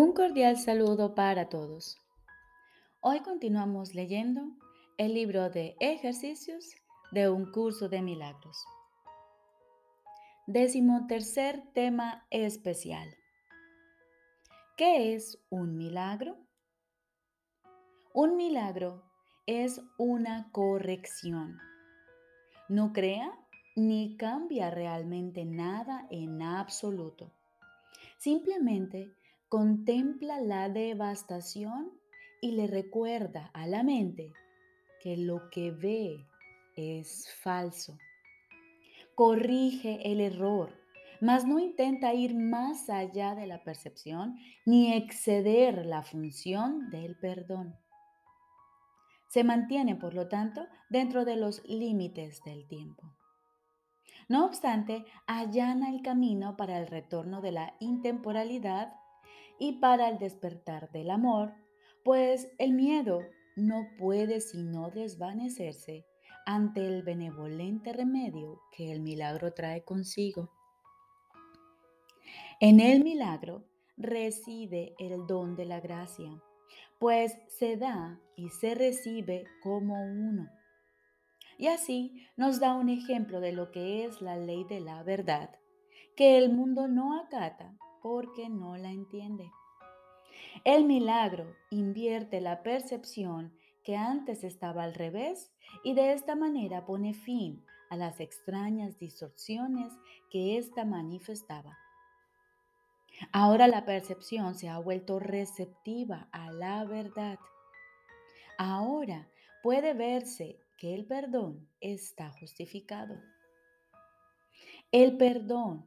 Un cordial saludo para todos. Hoy continuamos leyendo el libro de ejercicios de un curso de milagros. Décimo tercer tema especial. ¿Qué es un milagro? Un milagro es una corrección. No crea ni cambia realmente nada en absoluto. Simplemente contempla la devastación y le recuerda a la mente que lo que ve es falso. Corrige el error, mas no intenta ir más allá de la percepción ni exceder la función del perdón. Se mantiene, por lo tanto, dentro de los límites del tiempo. No obstante, allana el camino para el retorno de la intemporalidad y para el despertar del amor, pues el miedo no puede sino desvanecerse ante el benevolente remedio que el milagro trae consigo. En el milagro reside el don de la gracia, pues se da y se recibe como uno. Y así nos da un ejemplo de lo que es la ley de la verdad, que el mundo no acata porque no la entiende. El milagro invierte la percepción que antes estaba al revés y de esta manera pone fin a las extrañas distorsiones que ésta manifestaba. Ahora la percepción se ha vuelto receptiva a la verdad. Ahora puede verse que el perdón está justificado. El perdón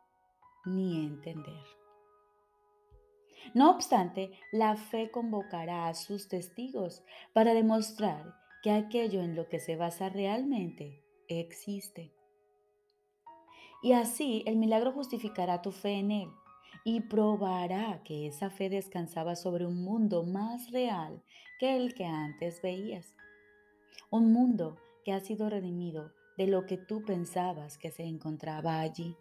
ni entender. No obstante, la fe convocará a sus testigos para demostrar que aquello en lo que se basa realmente existe. Y así el milagro justificará tu fe en él y probará que esa fe descansaba sobre un mundo más real que el que antes veías. Un mundo que ha sido redimido de lo que tú pensabas que se encontraba allí.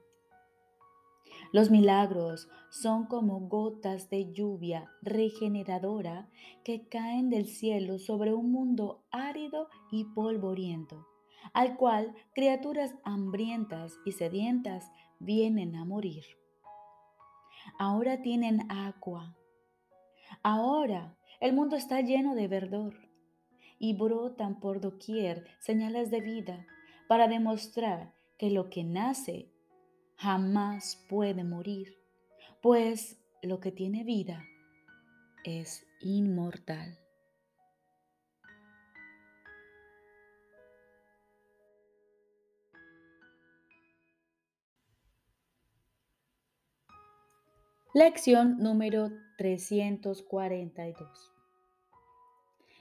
Los milagros son como gotas de lluvia regeneradora que caen del cielo sobre un mundo árido y polvoriento, al cual criaturas hambrientas y sedientas vienen a morir. Ahora tienen agua. Ahora el mundo está lleno de verdor y brotan por doquier señales de vida para demostrar que lo que nace jamás puede morir, pues lo que tiene vida es inmortal. Lección número 342.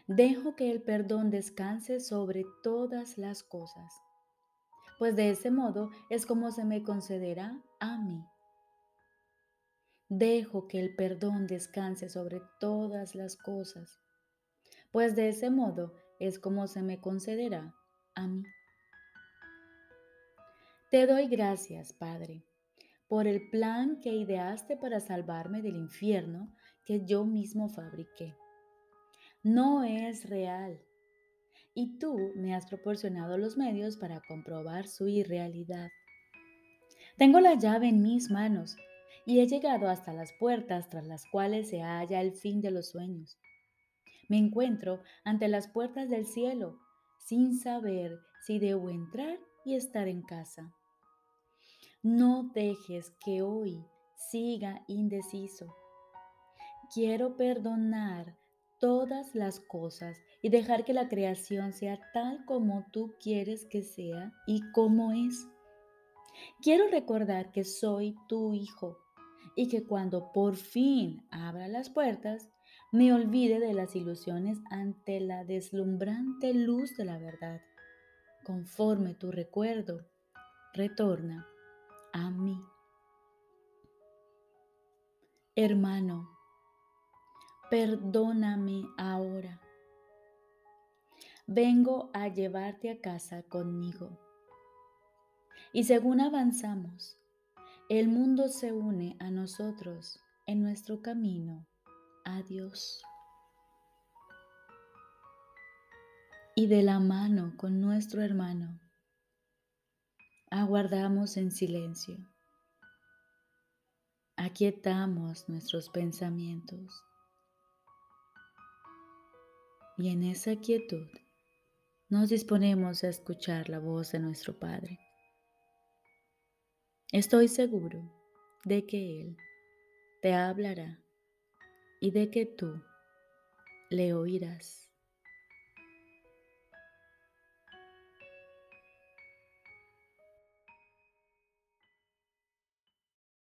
Dejo que el perdón descanse sobre todas las cosas pues de ese modo es como se me concederá a mí. Dejo que el perdón descanse sobre todas las cosas, pues de ese modo es como se me concederá a mí. Te doy gracias, Padre, por el plan que ideaste para salvarme del infierno que yo mismo fabriqué. No es real y tú me has proporcionado los medios para comprobar su irrealidad. Tengo la llave en mis manos y he llegado hasta las puertas tras las cuales se halla el fin de los sueños. Me encuentro ante las puertas del cielo sin saber si debo entrar y estar en casa. No dejes que hoy siga indeciso. Quiero perdonar todas las cosas y dejar que la creación sea tal como tú quieres que sea y como es. Quiero recordar que soy tu hijo y que cuando por fin abra las puertas, me olvide de las ilusiones ante la deslumbrante luz de la verdad. Conforme tu recuerdo, retorna a mí. Hermano, perdóname ahora. Vengo a llevarte a casa conmigo. Y según avanzamos, el mundo se une a nosotros en nuestro camino a Dios. Y de la mano con nuestro hermano, aguardamos en silencio. Aquietamos nuestros pensamientos y en esa quietud nos disponemos a escuchar la voz de nuestro Padre. Estoy seguro de que Él te hablará y de que tú le oirás.